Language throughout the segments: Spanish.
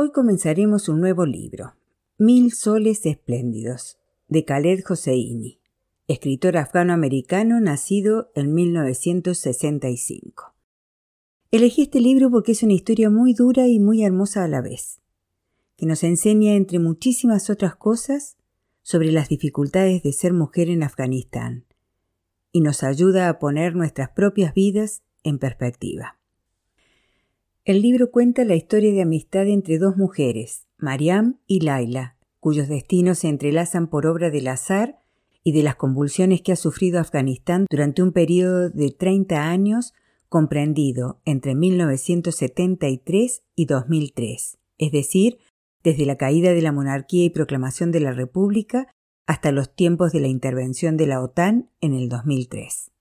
Hoy comenzaremos un nuevo libro, Mil Soles Espléndidos, de Khaled Hosseini, escritor afgano-americano nacido en 1965. Elegí este libro porque es una historia muy dura y muy hermosa a la vez, que nos enseña, entre muchísimas otras cosas, sobre las dificultades de ser mujer en Afganistán y nos ayuda a poner nuestras propias vidas en perspectiva. El libro cuenta la historia de amistad entre dos mujeres, Mariam y Laila, cuyos destinos se entrelazan por obra del azar y de las convulsiones que ha sufrido Afganistán durante un periodo de 30 años comprendido entre 1973 y 2003, es decir, desde la caída de la monarquía y proclamación de la República hasta los tiempos de la intervención de la OTAN en el 2003.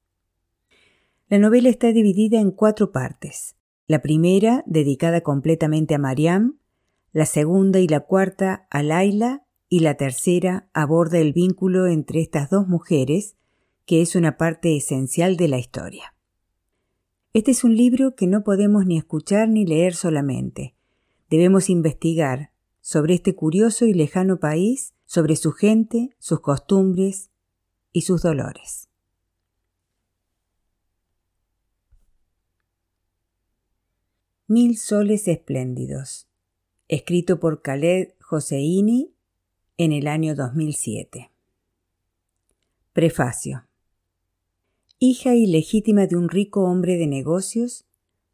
La novela está dividida en cuatro partes. La primera, dedicada completamente a Mariam, la segunda y la cuarta a Laila y la tercera aborda el vínculo entre estas dos mujeres, que es una parte esencial de la historia. Este es un libro que no podemos ni escuchar ni leer solamente. Debemos investigar sobre este curioso y lejano país, sobre su gente, sus costumbres y sus dolores. Mil soles espléndidos, escrito por Khaled Joseini en el año 2007. Prefacio. Hija ilegítima de un rico hombre de negocios,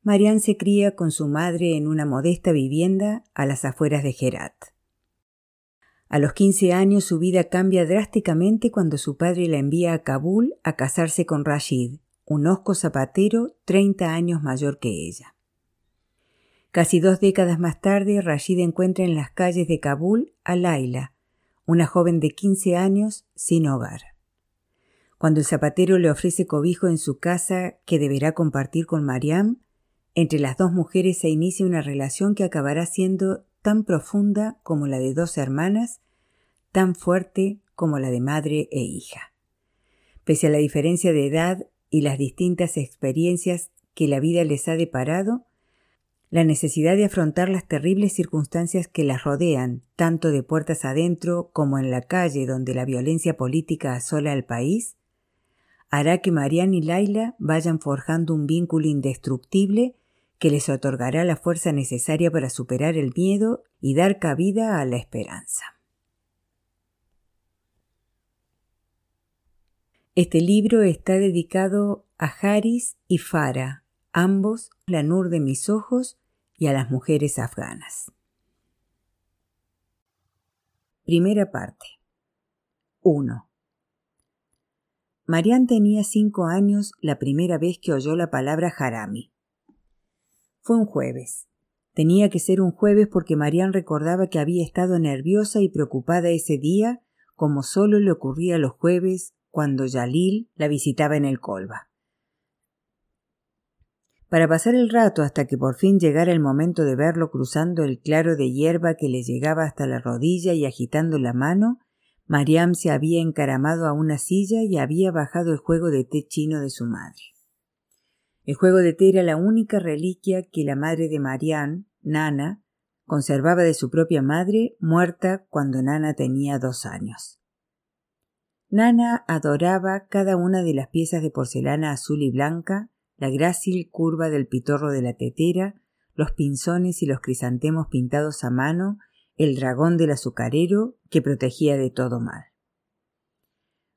Marianne se cría con su madre en una modesta vivienda a las afueras de Herat. A los 15 años su vida cambia drásticamente cuando su padre la envía a Kabul a casarse con Rashid, un osco zapatero 30 años mayor que ella. Casi dos décadas más tarde, Rashid encuentra en las calles de Kabul a Laila, una joven de 15 años sin hogar. Cuando el zapatero le ofrece cobijo en su casa que deberá compartir con Mariam, entre las dos mujeres se inicia una relación que acabará siendo tan profunda como la de dos hermanas, tan fuerte como la de madre e hija. Pese a la diferencia de edad y las distintas experiencias que la vida les ha deparado, la necesidad de afrontar las terribles circunstancias que las rodean, tanto de puertas adentro como en la calle donde la violencia política asola al país, hará que Marianne y Laila vayan forjando un vínculo indestructible que les otorgará la fuerza necesaria para superar el miedo y dar cabida a la esperanza. Este libro está dedicado a Haris y Farah, ambos la nur de mis ojos y a las mujeres afganas. Primera parte. 1. Marian tenía cinco años la primera vez que oyó la palabra harami. Fue un jueves. Tenía que ser un jueves porque Marian recordaba que había estado nerviosa y preocupada ese día, como solo le ocurría los jueves cuando Yalil la visitaba en el Colba. Para pasar el rato hasta que por fin llegara el momento de verlo cruzando el claro de hierba que le llegaba hasta la rodilla y agitando la mano, Mariam se había encaramado a una silla y había bajado el juego de té chino de su madre. El juego de té era la única reliquia que la madre de Mariam, Nana, conservaba de su propia madre, muerta cuando Nana tenía dos años. Nana adoraba cada una de las piezas de porcelana azul y blanca la grácil curva del pitorro de la tetera, los pinzones y los crisantemos pintados a mano, el dragón del azucarero que protegía de todo mal.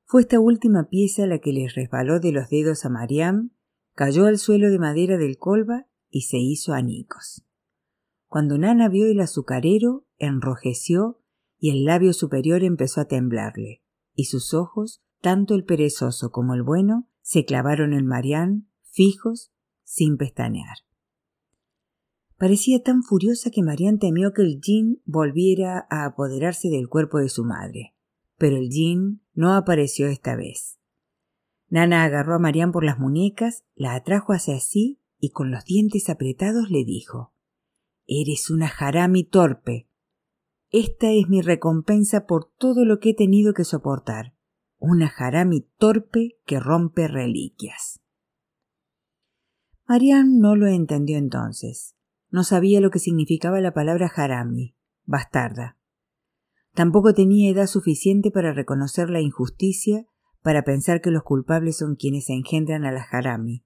Fue esta última pieza la que le resbaló de los dedos a Mariam, cayó al suelo de madera del colba y se hizo anicos. Cuando Nana vio el azucarero, enrojeció y el labio superior empezó a temblarle, y sus ojos, tanto el perezoso como el bueno, se clavaron en Mariam fijos, sin pestañear. Parecía tan furiosa que Marian temió que el jin volviera a apoderarse del cuerpo de su madre, pero el jin no apareció esta vez. Nana agarró a Marian por las muñecas, la atrajo hacia sí y con los dientes apretados le dijo Eres una jarami torpe. Esta es mi recompensa por todo lo que he tenido que soportar. Una jarami torpe que rompe reliquias. Marian no lo entendió entonces. no sabía lo que significaba la palabra harami, bastarda. Tampoco tenía edad suficiente para reconocer la injusticia, para pensar que los culpables son quienes engendran a la harami,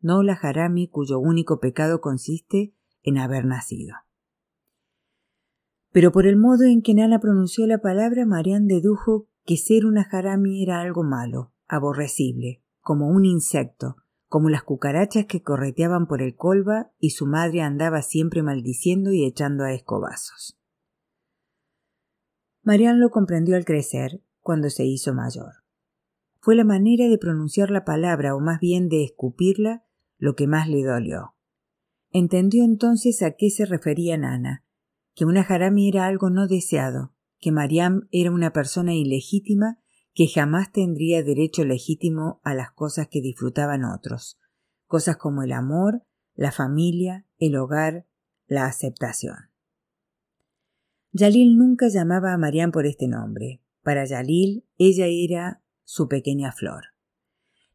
no la harami cuyo único pecado consiste en haber nacido. Pero por el modo en que Nana pronunció la palabra, Marian dedujo que ser una harami era algo malo, aborrecible, como un insecto, como las cucarachas que correteaban por el colba y su madre andaba siempre maldiciendo y echando a escobazos. Marian lo comprendió al crecer, cuando se hizo mayor. Fue la manera de pronunciar la palabra, o más bien de escupirla, lo que más le dolió. Entendió entonces a qué se refería Nana, que una harami era algo no deseado, que Mariam era una persona ilegítima que jamás tendría derecho legítimo a las cosas que disfrutaban otros, cosas como el amor, la familia, el hogar, la aceptación. Yalil nunca llamaba a Mariam por este nombre. Para Yalil, ella era su pequeña flor.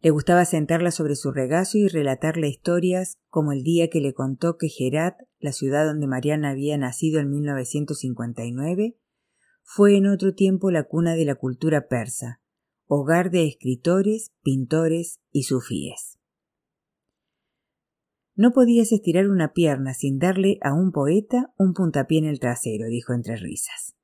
Le gustaba sentarla sobre su regazo y relatarle historias como el día que le contó que Herat, la ciudad donde Mariana había nacido en 1959, fue en otro tiempo la cuna de la cultura persa, hogar de escritores, pintores y sufíes. No podías estirar una pierna sin darle a un poeta un puntapié en el trasero, dijo entre risas.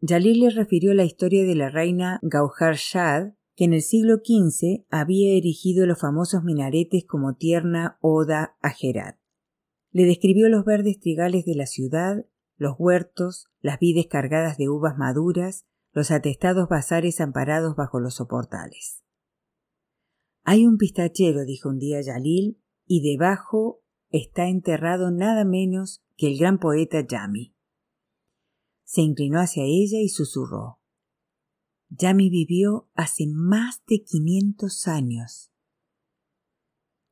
Yalil le refirió la historia de la reina Gauhar Shad, que en el siglo XV había erigido los famosos minaretes como tierna oda a Herat. Le describió los verdes trigales de la ciudad los huertos, las vides cargadas de uvas maduras, los atestados bazares amparados bajo los soportales. Hay un pistachero, dijo un día Yalil, y debajo está enterrado nada menos que el gran poeta Yami. Se inclinó hacia ella y susurró. Yami vivió hace más de quinientos años.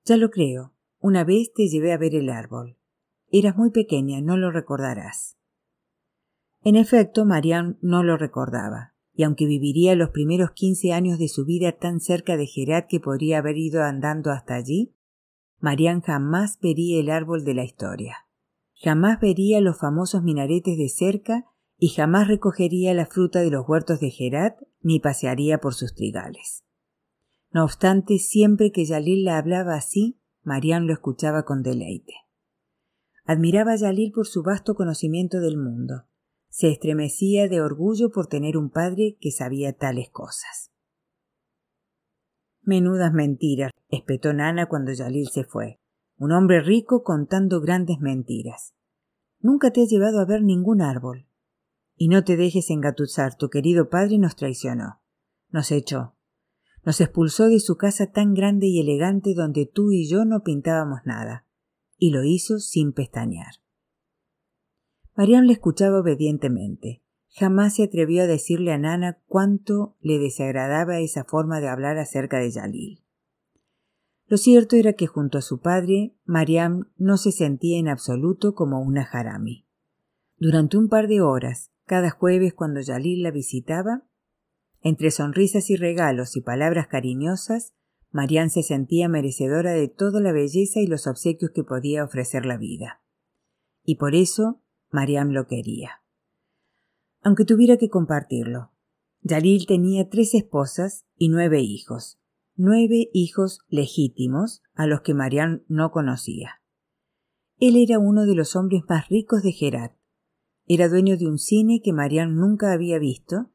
Ya lo creo. Una vez te llevé a ver el árbol. Eras muy pequeña, no lo recordarás. En efecto, Marian no lo recordaba, y aunque viviría los primeros quince años de su vida tan cerca de Gerat que podría haber ido andando hasta allí, Marian jamás vería el árbol de la historia. Jamás vería los famosos minaretes de cerca y jamás recogería la fruta de los huertos de Gerat ni pasearía por sus trigales. No obstante, siempre que Yalil la hablaba así, Marian lo escuchaba con deleite. Admiraba a Yalil por su vasto conocimiento del mundo, se estremecía de orgullo por tener un padre que sabía tales cosas. Menudas mentiras, espetó Nana cuando Yalil se fue. Un hombre rico contando grandes mentiras. Nunca te has llevado a ver ningún árbol. Y no te dejes engatuzar, tu querido padre nos traicionó. Nos echó. Nos expulsó de su casa tan grande y elegante donde tú y yo no pintábamos nada. Y lo hizo sin pestañear. Mariam le escuchaba obedientemente. Jamás se atrevió a decirle a Nana cuánto le desagradaba esa forma de hablar acerca de Yalil. Lo cierto era que junto a su padre, Mariam no se sentía en absoluto como una harami. Durante un par de horas, cada jueves cuando Yalil la visitaba, entre sonrisas y regalos y palabras cariñosas, Mariam se sentía merecedora de toda la belleza y los obsequios que podía ofrecer la vida. Y por eso Mariam lo quería. Aunque tuviera que compartirlo. Yalil tenía tres esposas y nueve hijos. Nueve hijos legítimos a los que Mariam no conocía. Él era uno de los hombres más ricos de Gerat. Era dueño de un cine que Mariam nunca había visto,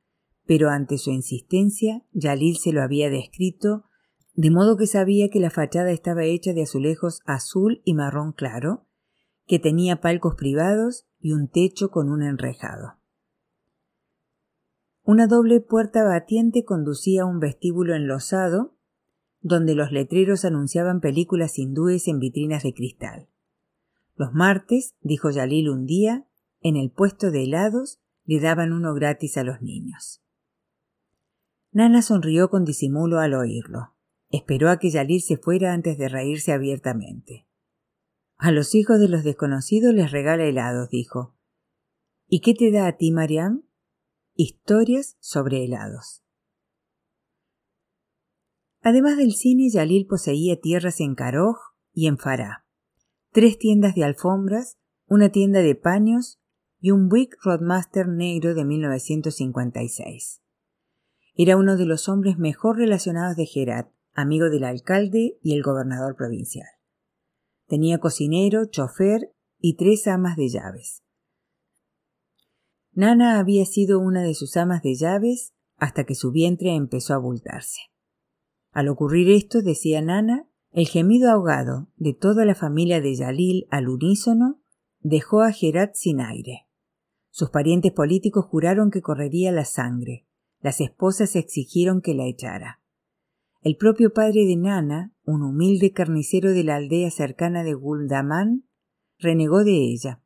pero ante su insistencia, Yalil se lo había descrito, de modo que sabía que la fachada estaba hecha de azulejos azul y marrón claro, que tenía palcos privados y un techo con un enrejado. Una doble puerta batiente conducía a un vestíbulo enlosado, donde los letreros anunciaban películas hindúes en vitrinas de cristal. Los martes, dijo Yalil un día, en el puesto de helados le daban uno gratis a los niños. Nana sonrió con disimulo al oírlo. Esperó a que Yalil se fuera antes de reírse abiertamente. A los hijos de los desconocidos les regala helados, dijo. ¿Y qué te da a ti, Mariam? Historias sobre helados. Además del cine, Yalil poseía tierras en Karoj y en Farah. tres tiendas de alfombras, una tienda de paños y un Buick Roadmaster negro de 1956. Era uno de los hombres mejor relacionados de Gerat, amigo del alcalde y el gobernador provincial. Tenía cocinero, chofer y tres amas de llaves. Nana había sido una de sus amas de llaves hasta que su vientre empezó a abultarse. Al ocurrir esto, decía Nana, el gemido ahogado de toda la familia de Yalil al unísono dejó a Gerat sin aire. Sus parientes políticos juraron que correría la sangre. Las esposas exigieron que la echara. El propio padre de Nana, un humilde carnicero de la aldea cercana de Guldamán, renegó de ella.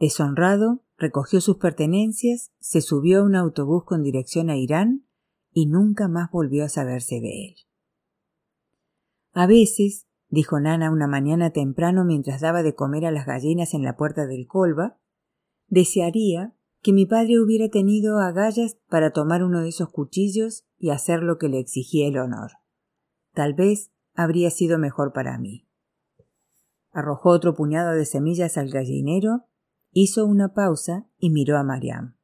Deshonrado, recogió sus pertenencias, se subió a un autobús con dirección a Irán y nunca más volvió a saberse de él. A veces, dijo Nana una mañana temprano mientras daba de comer a las gallinas en la puerta del colba, desearía que mi padre hubiera tenido agallas para tomar uno de esos cuchillos y hacer lo que le exigía el honor. Tal vez habría sido mejor para mí. Arrojó otro puñado de semillas al gallinero Hizo una pausa y miró a Mariam.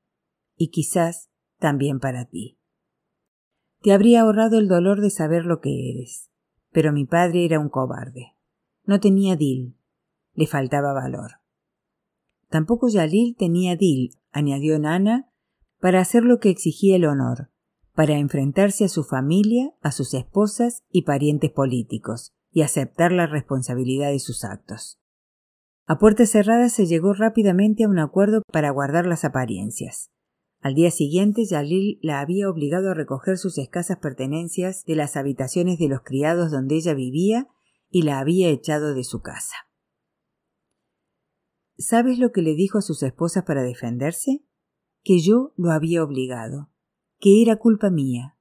Y quizás también para ti. Te habría ahorrado el dolor de saber lo que eres. Pero mi padre era un cobarde. No tenía dil. Le faltaba valor. Tampoco Yalil tenía dil, añadió Nana, para hacer lo que exigía el honor, para enfrentarse a su familia, a sus esposas y parientes políticos, y aceptar la responsabilidad de sus actos. A puertas cerradas se llegó rápidamente a un acuerdo para guardar las apariencias. Al día siguiente, Yalil la había obligado a recoger sus escasas pertenencias de las habitaciones de los criados donde ella vivía y la había echado de su casa. ¿Sabes lo que le dijo a sus esposas para defenderse? Que yo lo había obligado, que era culpa mía.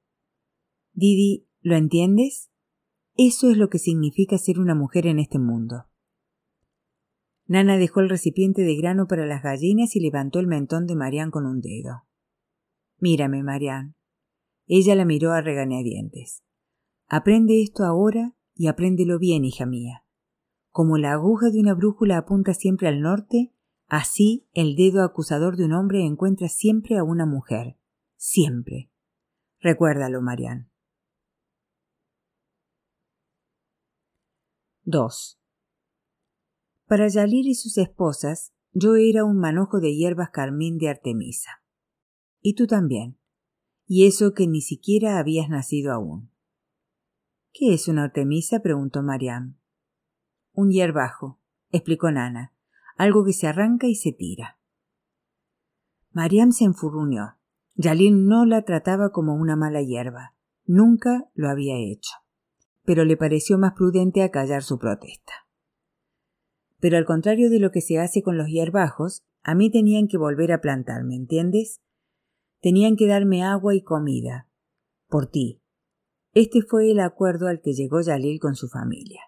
Didi, ¿lo entiendes? Eso es lo que significa ser una mujer en este mundo. Nana dejó el recipiente de grano para las gallinas y levantó el mentón de Marián con un dedo. Mírame, Marián. Ella la miró a regañadientes. Aprende esto ahora y apréndelo bien, hija mía. Como la aguja de una brújula apunta siempre al norte, así el dedo acusador de un hombre encuentra siempre a una mujer. Siempre. Recuérdalo, Marián. 2. Para Yalir y sus esposas, yo era un manojo de hierbas carmín de Artemisa. Y tú también. Y eso que ni siquiera habías nacido aún. ¿Qué es una Artemisa? preguntó Mariam. Un hierbajo, explicó Nana, algo que se arranca y se tira. Mariam se enfurruñó. Yalil no la trataba como una mala hierba. Nunca lo había hecho. Pero le pareció más prudente acallar su protesta. Pero al contrario de lo que se hace con los hierbajos, a mí tenían que volver a plantar, ¿me entiendes? Tenían que darme agua y comida. Por ti. Este fue el acuerdo al que llegó Yalil con su familia.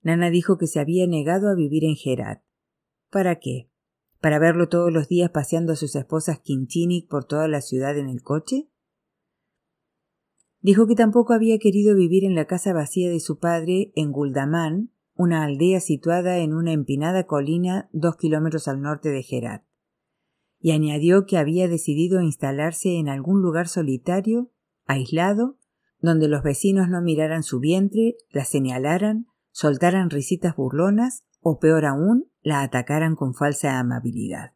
Nana dijo que se había negado a vivir en Gerat. ¿Para qué? ¿Para verlo todos los días paseando a sus esposas Quinchini por toda la ciudad en el coche? Dijo que tampoco había querido vivir en la casa vacía de su padre en Guldamán, una aldea situada en una empinada colina dos kilómetros al norte de Gerat, y añadió que había decidido instalarse en algún lugar solitario, aislado, donde los vecinos no miraran su vientre, la señalaran, soltaran risitas burlonas o peor aún, la atacaran con falsa amabilidad.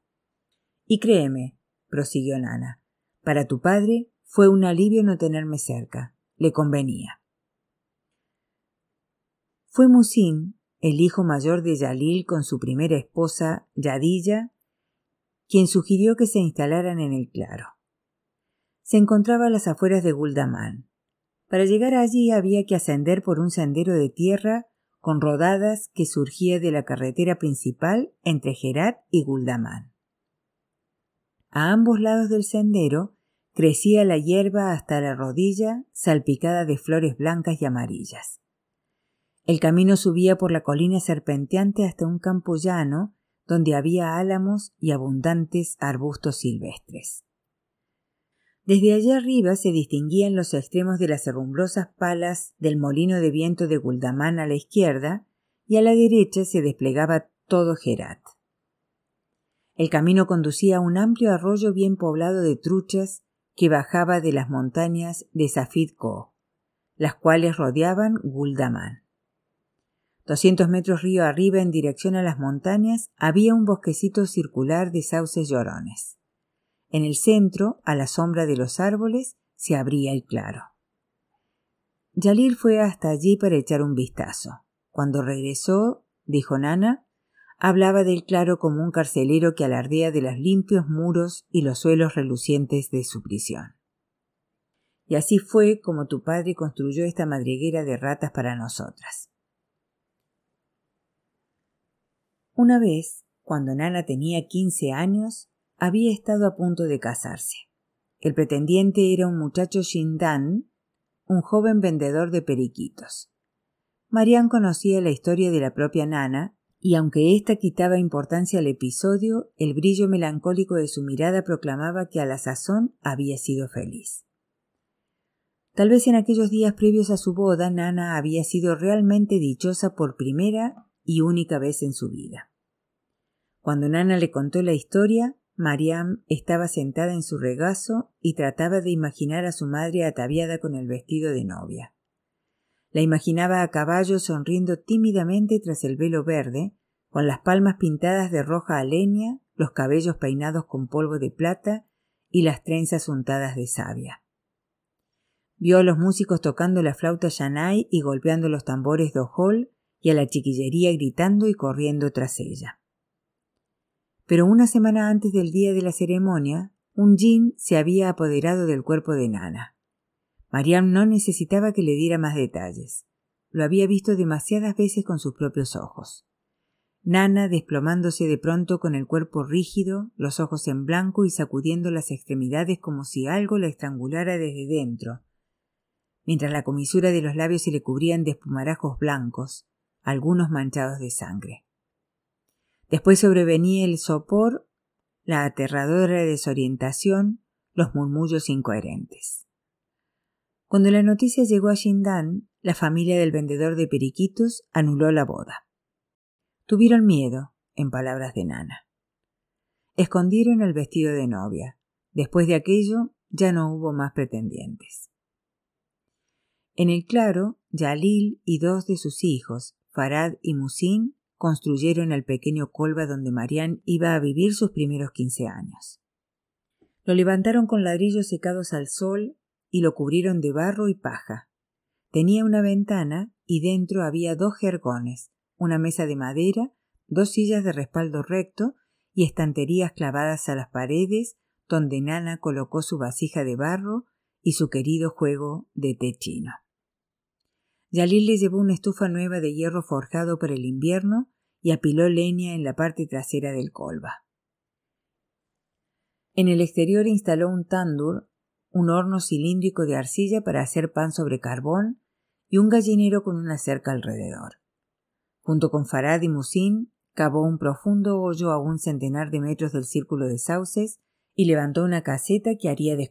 Y créeme, prosiguió Nana, para tu padre fue un alivio no tenerme cerca, le convenía. Fue Musin, el hijo mayor de Yalil con su primera esposa, Yadilla, quien sugirió que se instalaran en el claro. Se encontraba a las afueras de Guldamán. Para llegar allí había que ascender por un sendero de tierra con rodadas que surgía de la carretera principal entre Gerat y Guldamán. A ambos lados del sendero crecía la hierba hasta la rodilla, salpicada de flores blancas y amarillas. El camino subía por la colina serpenteante hasta un campo llano donde había álamos y abundantes arbustos silvestres. Desde allá arriba se distinguían los extremos de las herrumbrosas palas del molino de viento de Guldamán a la izquierda y a la derecha se desplegaba todo Gerat. El camino conducía a un amplio arroyo bien poblado de truchas que bajaba de las montañas de Safid Ko, las cuales rodeaban Guldaman. Doscientos metros río arriba en dirección a las montañas había un bosquecito circular de sauces llorones. En el centro, a la sombra de los árboles, se abría el claro. Yalil fue hasta allí para echar un vistazo. Cuando regresó, dijo Nana, hablaba del claro como un carcelero que alardea de los limpios muros y los suelos relucientes de su prisión. Y así fue como tu padre construyó esta madriguera de ratas para nosotras. Una vez, cuando Nana tenía quince años, había estado a punto de casarse. El pretendiente era un muchacho Shindan, un joven vendedor de periquitos. Marian conocía la historia de la propia Nana y aunque ésta quitaba importancia al episodio, el brillo melancólico de su mirada proclamaba que a la sazón había sido feliz. Tal vez en aquellos días previos a su boda, Nana había sido realmente dichosa por primera y única vez en su vida. Cuando Nana le contó la historia, Mariam estaba sentada en su regazo y trataba de imaginar a su madre ataviada con el vestido de novia. La imaginaba a caballo sonriendo tímidamente tras el velo verde, con las palmas pintadas de roja leña, los cabellos peinados con polvo de plata y las trenzas untadas de savia. Vio a los músicos tocando la flauta yanay y golpeando los tambores de ojol y a la chiquillería gritando y corriendo tras ella. Pero una semana antes del día de la ceremonia, un jin se había apoderado del cuerpo de Nana. Mariam no necesitaba que le diera más detalles. Lo había visto demasiadas veces con sus propios ojos. Nana desplomándose de pronto con el cuerpo rígido, los ojos en blanco y sacudiendo las extremidades como si algo la estrangulara desde dentro, mientras la comisura de los labios se le cubrían de espumarajos blancos, algunos manchados de sangre. Después sobrevenía el sopor, la aterradora desorientación, los murmullos incoherentes. Cuando la noticia llegó a Shindan, la familia del vendedor de periquitos anuló la boda. Tuvieron miedo, en palabras de Nana. Escondieron el vestido de novia. Después de aquello, ya no hubo más pretendientes. En el claro, Yalil y dos de sus hijos, Farad y Musin, construyeron el pequeño colba donde Marián iba a vivir sus primeros quince años. Lo levantaron con ladrillos secados al sol y lo cubrieron de barro y paja. Tenía una ventana y dentro había dos jergones, una mesa de madera, dos sillas de respaldo recto y estanterías clavadas a las paredes donde Nana colocó su vasija de barro y su querido juego de té chino. Yalil le llevó una estufa nueva de hierro forjado para el invierno y apiló leña en la parte trasera del colba. En el exterior instaló un tandur un horno cilíndrico de arcilla para hacer pan sobre carbón y un gallinero con una cerca alrededor. Junto con Farad y Musin, cavó un profundo hoyo a un centenar de metros del círculo de sauces y levantó una caseta que haría de.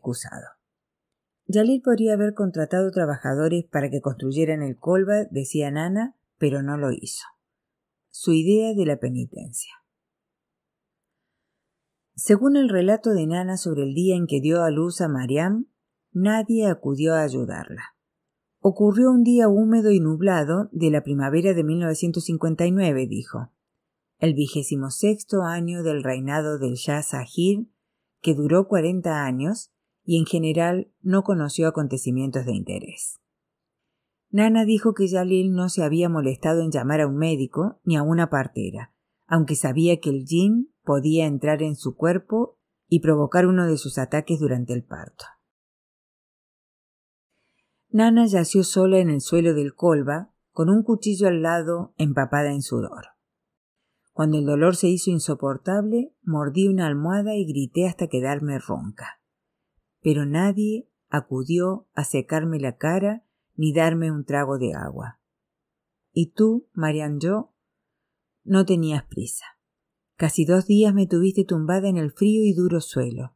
Yalil podría haber contratado trabajadores para que construyeran el colba, decía Nana, pero no lo hizo. Su idea de la penitencia. Según el relato de Nana sobre el día en que dio a luz a Mariam, nadie acudió a ayudarla. Ocurrió un día húmedo y nublado de la primavera de 1959, dijo. El vigésimo sexto año del reinado del Shah Sahir, que duró cuarenta años y en general no conoció acontecimientos de interés. Nana dijo que Yalil no se había molestado en llamar a un médico ni a una partera, aunque sabía que el jin podía entrar en su cuerpo y provocar uno de sus ataques durante el parto. Nana yació sola en el suelo del colba, con un cuchillo al lado empapada en sudor. Cuando el dolor se hizo insoportable, mordí una almohada y grité hasta quedarme ronca. Pero nadie acudió a secarme la cara ni darme un trago de agua. Y tú, Marian yo, no tenías prisa. Casi dos días me tuviste tumbada en el frío y duro suelo.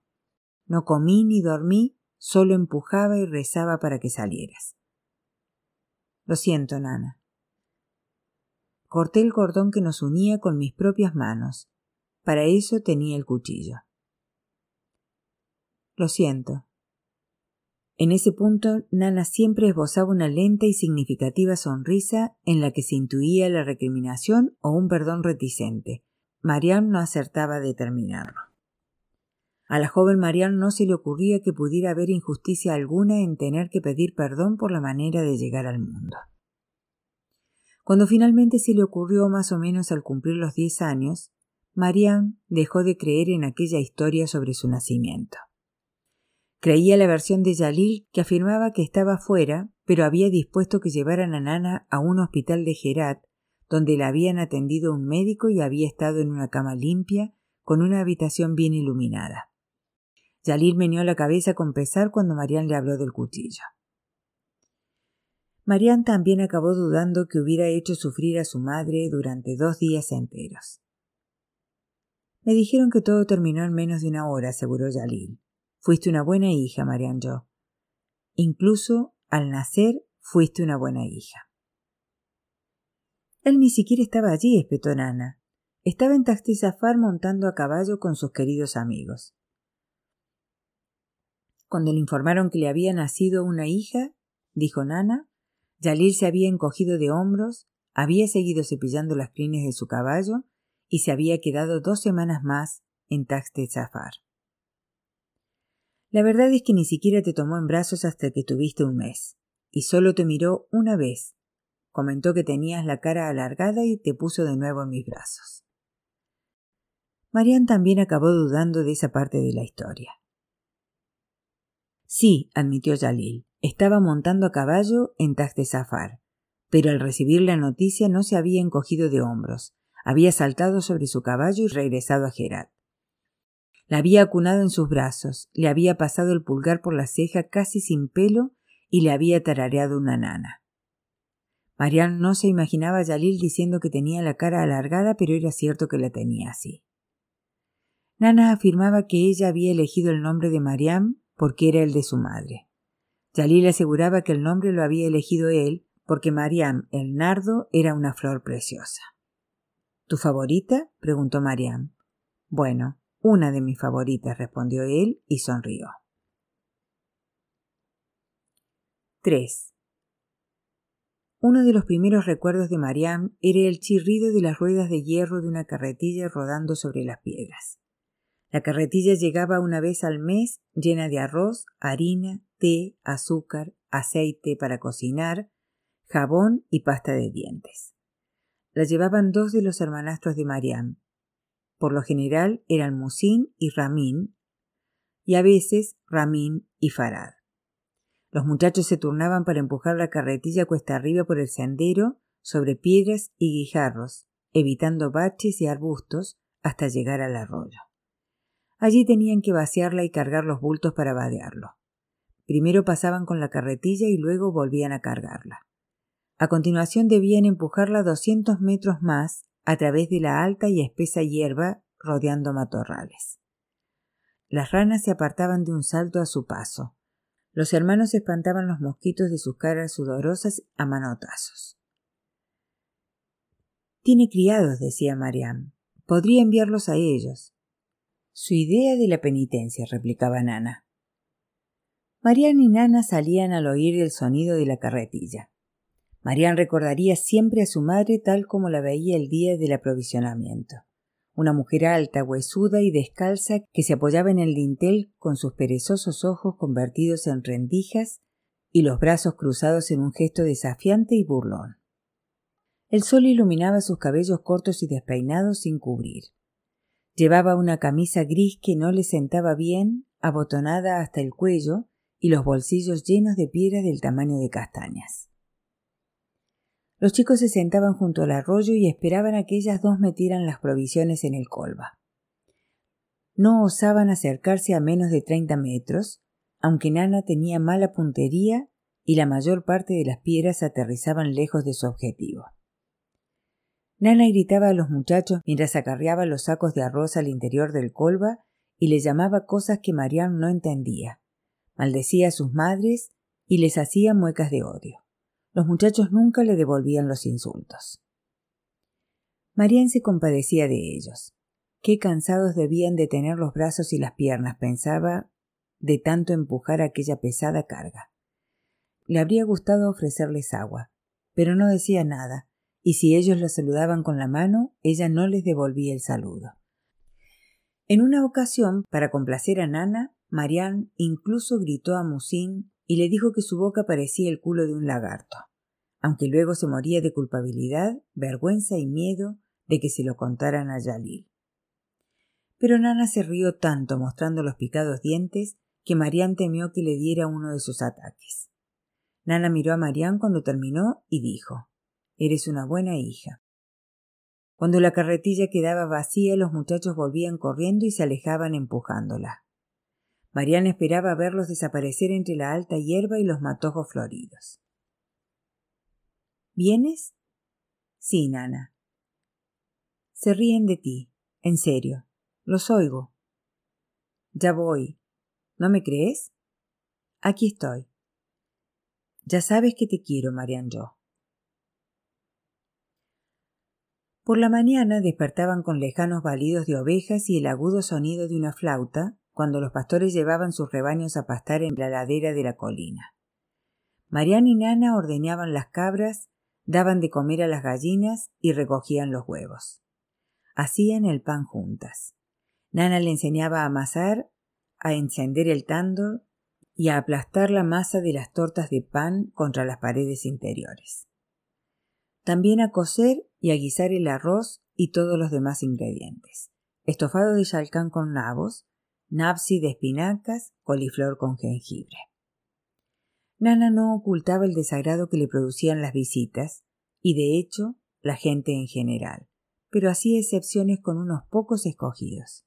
No comí ni dormí, solo empujaba y rezaba para que salieras. Lo siento, Nana. corté el cordón que nos unía con mis propias manos. Para eso tenía el cuchillo. Lo siento. En ese punto, Nana siempre esbozaba una lenta y significativa sonrisa en la que se intuía la recriminación o un perdón reticente. Marianne no acertaba a determinarlo. A la joven Marianne no se le ocurría que pudiera haber injusticia alguna en tener que pedir perdón por la manera de llegar al mundo. Cuando finalmente se le ocurrió más o menos al cumplir los diez años, Marianne dejó de creer en aquella historia sobre su nacimiento. Creía la versión de Yalil que afirmaba que estaba fuera, pero había dispuesto que llevaran a Nana a un hospital de Gerat, donde la habían atendido un médico y había estado en una cama limpia, con una habitación bien iluminada. Yalil meneó la cabeza con pesar cuando Marianne le habló del cuchillo. Marianne también acabó dudando que hubiera hecho sufrir a su madre durante dos días enteros. Me dijeron que todo terminó en menos de una hora, aseguró Yalil. Fuiste una buena hija, Marian Jo. Incluso al nacer fuiste una buena hija. Él ni siquiera estaba allí, espetó Nana. Estaba en Taxtizafar montando a caballo con sus queridos amigos. Cuando le informaron que le había nacido una hija, dijo Nana, Yalil se había encogido de hombros, había seguido cepillando las crines de su caballo y se había quedado dos semanas más en Taxtizafar. La verdad es que ni siquiera te tomó en brazos hasta que tuviste un mes, y solo te miró una vez. Comentó que tenías la cara alargada y te puso de nuevo en mis brazos. Marianne también acabó dudando de esa parte de la historia. Sí, admitió Yalil, estaba montando a caballo en Zafar, pero al recibir la noticia no se había encogido de hombros, había saltado sobre su caballo y regresado a Gerat. La había acunado en sus brazos, le había pasado el pulgar por la ceja casi sin pelo y le había tarareado una nana. Marianne no se imaginaba a Yalil diciendo que tenía la cara alargada, pero era cierto que la tenía así. Nana afirmaba que ella había elegido el nombre de Mariam porque era el de su madre. Yalil aseguraba que el nombre lo había elegido él porque Mariam, el nardo, era una flor preciosa. ¿Tu favorita? preguntó Mariam. Bueno, una de mis favoritas, respondió él y sonrió. 3. Uno de los primeros recuerdos de Mariam era el chirrido de las ruedas de hierro de una carretilla rodando sobre las piedras. La carretilla llegaba una vez al mes llena de arroz, harina, té, azúcar, aceite para cocinar, jabón y pasta de dientes. La llevaban dos de los hermanastros de Mariam, por lo general eran Musin y Ramin, y a veces Ramin y Farad. Los muchachos se turnaban para empujar la carretilla cuesta arriba por el sendero, sobre piedras y guijarros, evitando baches y arbustos hasta llegar al arroyo. Allí tenían que vaciarla y cargar los bultos para vadearlo. Primero pasaban con la carretilla y luego volvían a cargarla. A continuación debían empujarla doscientos metros más a través de la alta y espesa hierba rodeando matorrales. Las ranas se apartaban de un salto a su paso. Los hermanos espantaban los mosquitos de sus caras sudorosas a manotazos. Tiene criados, decía Mariam. Podría enviarlos a ellos. Su idea de la penitencia, replicaba Nana. Marian y Nana salían al oír el sonido de la carretilla. Marian recordaría siempre a su madre tal como la veía el día del aprovisionamiento. Una mujer alta, huesuda y descalza que se apoyaba en el dintel con sus perezosos ojos convertidos en rendijas y los brazos cruzados en un gesto desafiante y burlón. El sol iluminaba sus cabellos cortos y despeinados sin cubrir. Llevaba una camisa gris que no le sentaba bien, abotonada hasta el cuello y los bolsillos llenos de piedras del tamaño de castañas. Los chicos se sentaban junto al arroyo y esperaban a que ellas dos metieran las provisiones en el colba. No osaban acercarse a menos de treinta metros, aunque Nana tenía mala puntería y la mayor parte de las piedras aterrizaban lejos de su objetivo. Nana gritaba a los muchachos mientras acarreaba los sacos de arroz al interior del colba y les llamaba cosas que Marianne no entendía. Maldecía a sus madres y les hacía muecas de odio. Los muchachos nunca le devolvían los insultos. Marian se compadecía de ellos. Qué cansados debían de tener los brazos y las piernas, pensaba, de tanto empujar aquella pesada carga. Le habría gustado ofrecerles agua, pero no decía nada, y si ellos la saludaban con la mano, ella no les devolvía el saludo. En una ocasión, para complacer a Nana, Marian incluso gritó a Musin y le dijo que su boca parecía el culo de un lagarto, aunque luego se moría de culpabilidad, vergüenza y miedo de que se lo contaran a Yalil. Pero Nana se rió tanto mostrando los picados dientes que Marian temió que le diera uno de sus ataques. Nana miró a Marian cuando terminó y dijo Eres una buena hija. Cuando la carretilla quedaba vacía, los muchachos volvían corriendo y se alejaban empujándola. Mariana esperaba verlos desaparecer entre la alta hierba y los matojos floridos. ¿Vienes? Sí, Nana. Se ríen de ti, en serio. Los oigo. Ya voy. ¿No me crees? Aquí estoy. Ya sabes que te quiero, Marian yo. Por la mañana despertaban con lejanos balidos de ovejas y el agudo sonido de una flauta cuando los pastores llevaban sus rebaños a pastar en la ladera de la colina. Mariana y Nana ordeñaban las cabras, daban de comer a las gallinas y recogían los huevos. Hacían el pan juntas. Nana le enseñaba a amasar, a encender el tándor y a aplastar la masa de las tortas de pan contra las paredes interiores también a cocer y a guisar el arroz y todos los demás ingredientes. Estofado de chalcán con nabos, napsi de espinacas, coliflor con jengibre. Nana no ocultaba el desagrado que le producían las visitas, y de hecho la gente en general, pero hacía excepciones con unos pocos escogidos.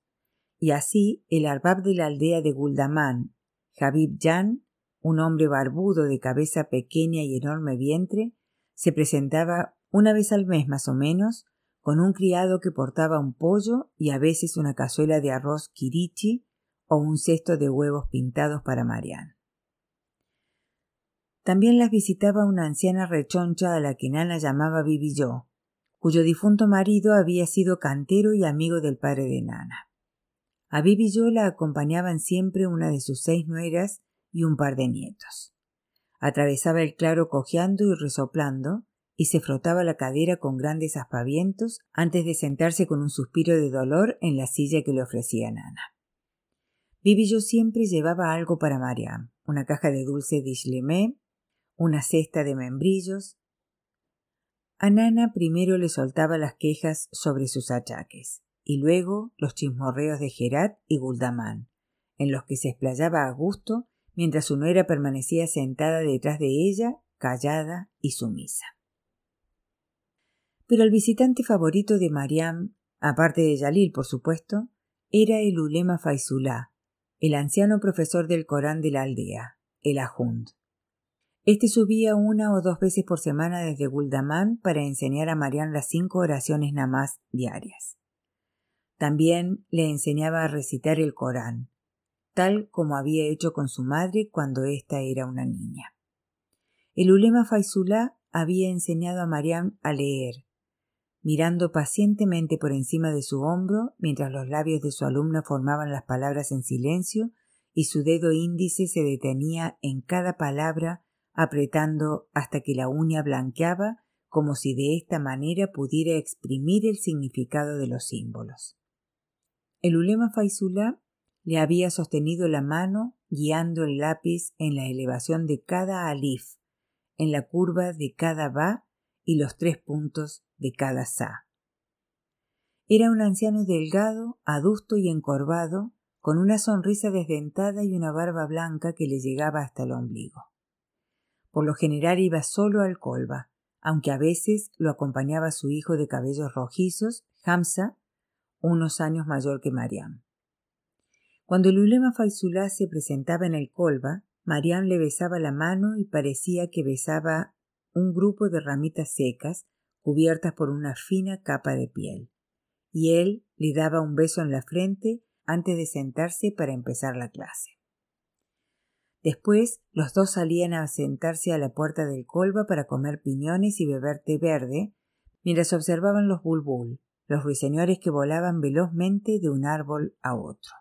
Y así el arbab de la aldea de Guldamán, Habib Jan, un hombre barbudo de cabeza pequeña y enorme vientre, se presentaba una vez al mes más o menos, con un criado que portaba un pollo y a veces una cazuela de arroz kirichi o un cesto de huevos pintados para Marian. También las visitaba una anciana rechoncha a la que Nana llamaba Yo, cuyo difunto marido había sido cantero y amigo del padre de Nana. A Yo la acompañaban siempre una de sus seis nueras y un par de nietos. Atravesaba el claro cojeando y resoplando, y se frotaba la cadera con grandes aspavientos antes de sentarse con un suspiro de dolor en la silla que le ofrecía Nana. Vivi yo siempre llevaba algo para Mariam, una caja de dulce d'Islemé, una cesta de membrillos. A Nana primero le soltaba las quejas sobre sus achaques, y luego los chismorreos de Gerat y Guldamán, en los que se explayaba a gusto mientras su nuera permanecía sentada detrás de ella, callada y sumisa. Pero el visitante favorito de Mariam, aparte de Yalil, por supuesto, era el ulema Faisulá, el anciano profesor del Corán de la aldea, el Ajund. Este subía una o dos veces por semana desde Guldamán para enseñar a Mariam las cinco oraciones namás diarias. También le enseñaba a recitar el Corán, tal como había hecho con su madre cuando ésta era una niña. El ulema Faisulá había enseñado a Mariam a leer, mirando pacientemente por encima de su hombro mientras los labios de su alumna formaban las palabras en silencio y su dedo índice se detenía en cada palabra apretando hasta que la uña blanqueaba como si de esta manera pudiera exprimir el significado de los símbolos. El ulema Faisulá le había sostenido la mano guiando el lápiz en la elevación de cada alif, en la curva de cada ba y los tres puntos de cada sa. Era un anciano delgado, adusto y encorvado, con una sonrisa desdentada y una barba blanca que le llegaba hasta el ombligo. Por lo general iba solo al colba, aunque a veces lo acompañaba su hijo de cabellos rojizos, Hamza, unos años mayor que Mariam. Cuando el ulema Faisulá se presentaba en el colba, Mariam le besaba la mano y parecía que besaba un grupo de ramitas secas cubiertas por una fina capa de piel. Y él le daba un beso en la frente antes de sentarse para empezar la clase. Después los dos salían a sentarse a la puerta del colba para comer piñones y beber té verde, mientras observaban los bulbul, los ruiseñores que volaban velozmente de un árbol a otro.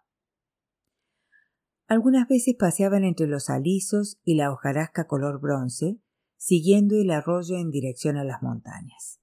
Algunas veces paseaban entre los alisos y la hojarasca color bronce, siguiendo el arroyo en dirección a las montañas.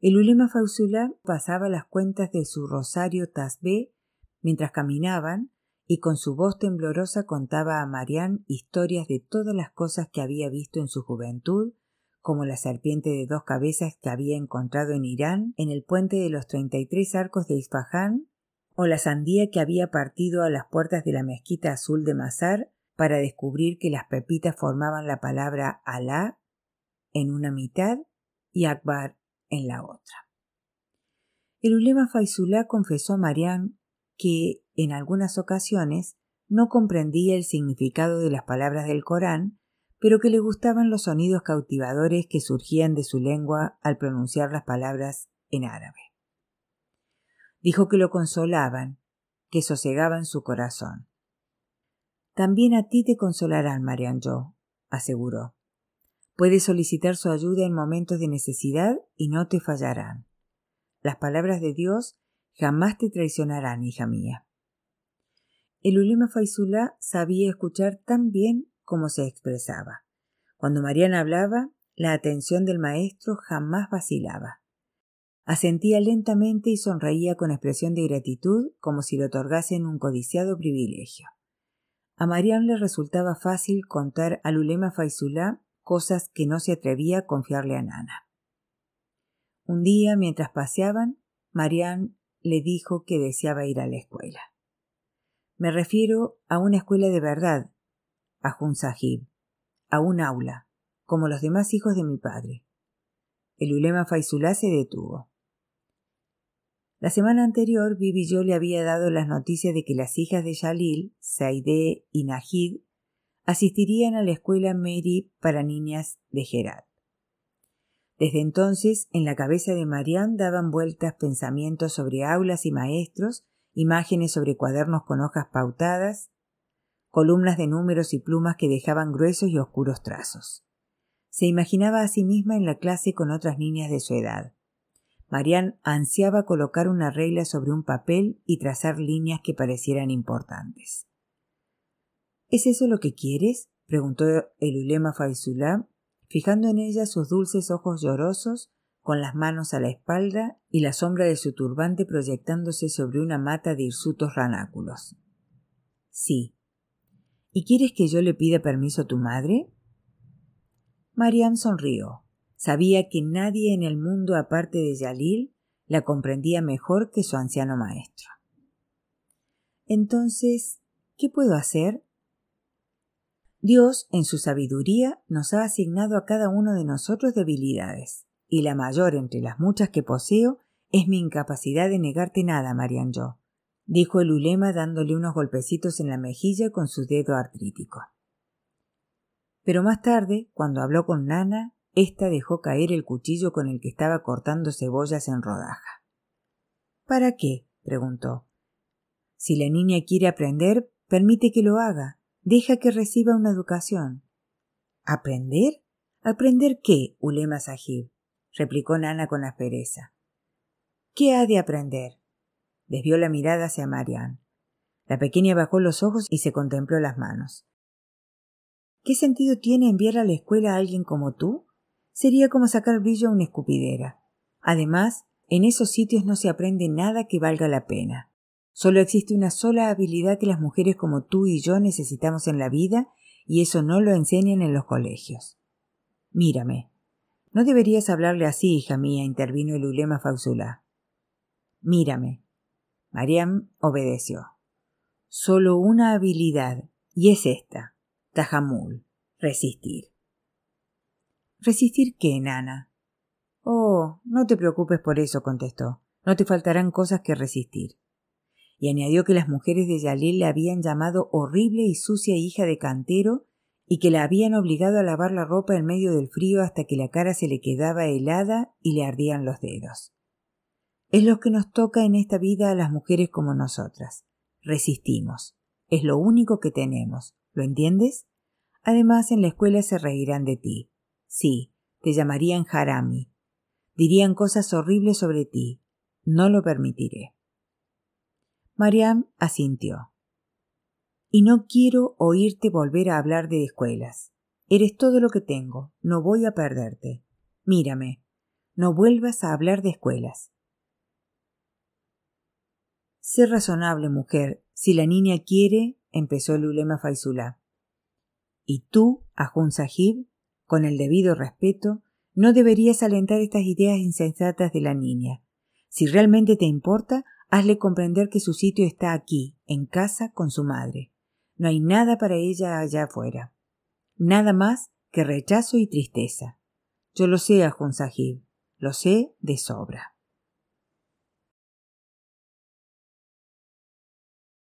El ulema Fausulá pasaba las cuentas de su rosario tasbé mientras caminaban y con su voz temblorosa contaba a Marián historias de todas las cosas que había visto en su juventud, como la serpiente de dos cabezas que había encontrado en Irán, en el puente de los treinta y tres arcos de Isfahán, o la sandía que había partido a las puertas de la mezquita azul de Mazar para descubrir que las pepitas formaban la palabra Alá en una mitad y Akbar en la otra. El ulema Faisulá confesó a Marián que, en algunas ocasiones, no comprendía el significado de las palabras del Corán, pero que le gustaban los sonidos cautivadores que surgían de su lengua al pronunciar las palabras en árabe. Dijo que lo consolaban, que sosegaban su corazón. También a ti te consolarán, Marian Yo, aseguró. Puedes solicitar su ayuda en momentos de necesidad y no te fallarán. Las palabras de Dios jamás te traicionarán, hija mía. El ulema Faisulá sabía escuchar tan bien como se expresaba. Cuando Mariana hablaba, la atención del maestro jamás vacilaba. Asentía lentamente y sonreía con expresión de gratitud como si le otorgasen un codiciado privilegio. A Marian le resultaba fácil contar al ulema Faisulá cosas que no se atrevía a confiarle a Nana. Un día, mientras paseaban, Marianne le dijo que deseaba ir a la escuela. Me refiero a una escuela de verdad, a Jun Sahib, a un aula, como los demás hijos de mi padre. El ulema Faisulá se detuvo. La semana anterior, Bibi yo le había dado las noticias de que las hijas de Shalil, Saidé y Najid, asistirían a la escuela Mary para niñas de Gerard. Desde entonces, en la cabeza de Marianne daban vueltas pensamientos sobre aulas y maestros, imágenes sobre cuadernos con hojas pautadas, columnas de números y plumas que dejaban gruesos y oscuros trazos. Se imaginaba a sí misma en la clase con otras niñas de su edad. Marianne ansiaba colocar una regla sobre un papel y trazar líneas que parecieran importantes. ¿Es eso lo que quieres? preguntó el ulema Faisulá, fijando en ella sus dulces ojos llorosos, con las manos a la espalda y la sombra de su turbante proyectándose sobre una mata de hirsutos ranáculos. Sí. ¿Y quieres que yo le pida permiso a tu madre? Mariam sonrió. Sabía que nadie en el mundo aparte de Yalil la comprendía mejor que su anciano maestro. Entonces, ¿qué puedo hacer? Dios, en su sabiduría, nos ha asignado a cada uno de nosotros debilidades, y la mayor entre las muchas que poseo es mi incapacidad de negarte nada, Marian yo, dijo el ulema dándole unos golpecitos en la mejilla con su dedo artrítico. Pero más tarde, cuando habló con Nana, ésta dejó caer el cuchillo con el que estaba cortando cebollas en rodaja. ¿Para qué? preguntó. Si la niña quiere aprender, permite que lo haga, Deja que reciba una educación. ¿Aprender? ¿Aprender qué, Ulema Sahib? replicó Nana con aspereza. ¿Qué ha de aprender? Desvió la mirada hacia Marianne. La pequeña bajó los ojos y se contempló las manos. ¿Qué sentido tiene enviar a la escuela a alguien como tú? Sería como sacar brillo a una escupidera. Además, en esos sitios no se aprende nada que valga la pena. Solo existe una sola habilidad que las mujeres como tú y yo necesitamos en la vida y eso no lo enseñan en los colegios. Mírame. No deberías hablarle así, hija mía, intervino el ulema Fausula. Mírame. Mariam obedeció. Solo una habilidad, y es esta, Tajamul, resistir. ¿Resistir qué, nana? Oh, no te preocupes por eso, contestó. No te faltarán cosas que resistir y añadió que las mujeres de Yalil la habían llamado horrible y sucia hija de cantero y que la habían obligado a lavar la ropa en medio del frío hasta que la cara se le quedaba helada y le ardían los dedos. Es lo que nos toca en esta vida a las mujeres como nosotras. Resistimos. Es lo único que tenemos. ¿Lo entiendes? Además, en la escuela se reirán de ti. Sí, te llamarían Harami. Dirían cosas horribles sobre ti. No lo permitiré. Mariam asintió. Y no quiero oírte volver a hablar de escuelas. Eres todo lo que tengo. No voy a perderte. Mírame. No vuelvas a hablar de escuelas. Sé razonable, mujer. Si la niña quiere, empezó el ulema Faisulá. Y tú, Ajun Sahib, con el debido respeto, no deberías alentar estas ideas insensatas de la niña. Si realmente te importa, hazle comprender que su sitio está aquí, en casa, con su madre. No hay nada para ella allá afuera. Nada más que rechazo y tristeza. Yo lo sé, Ajun Sahib, lo sé de sobra.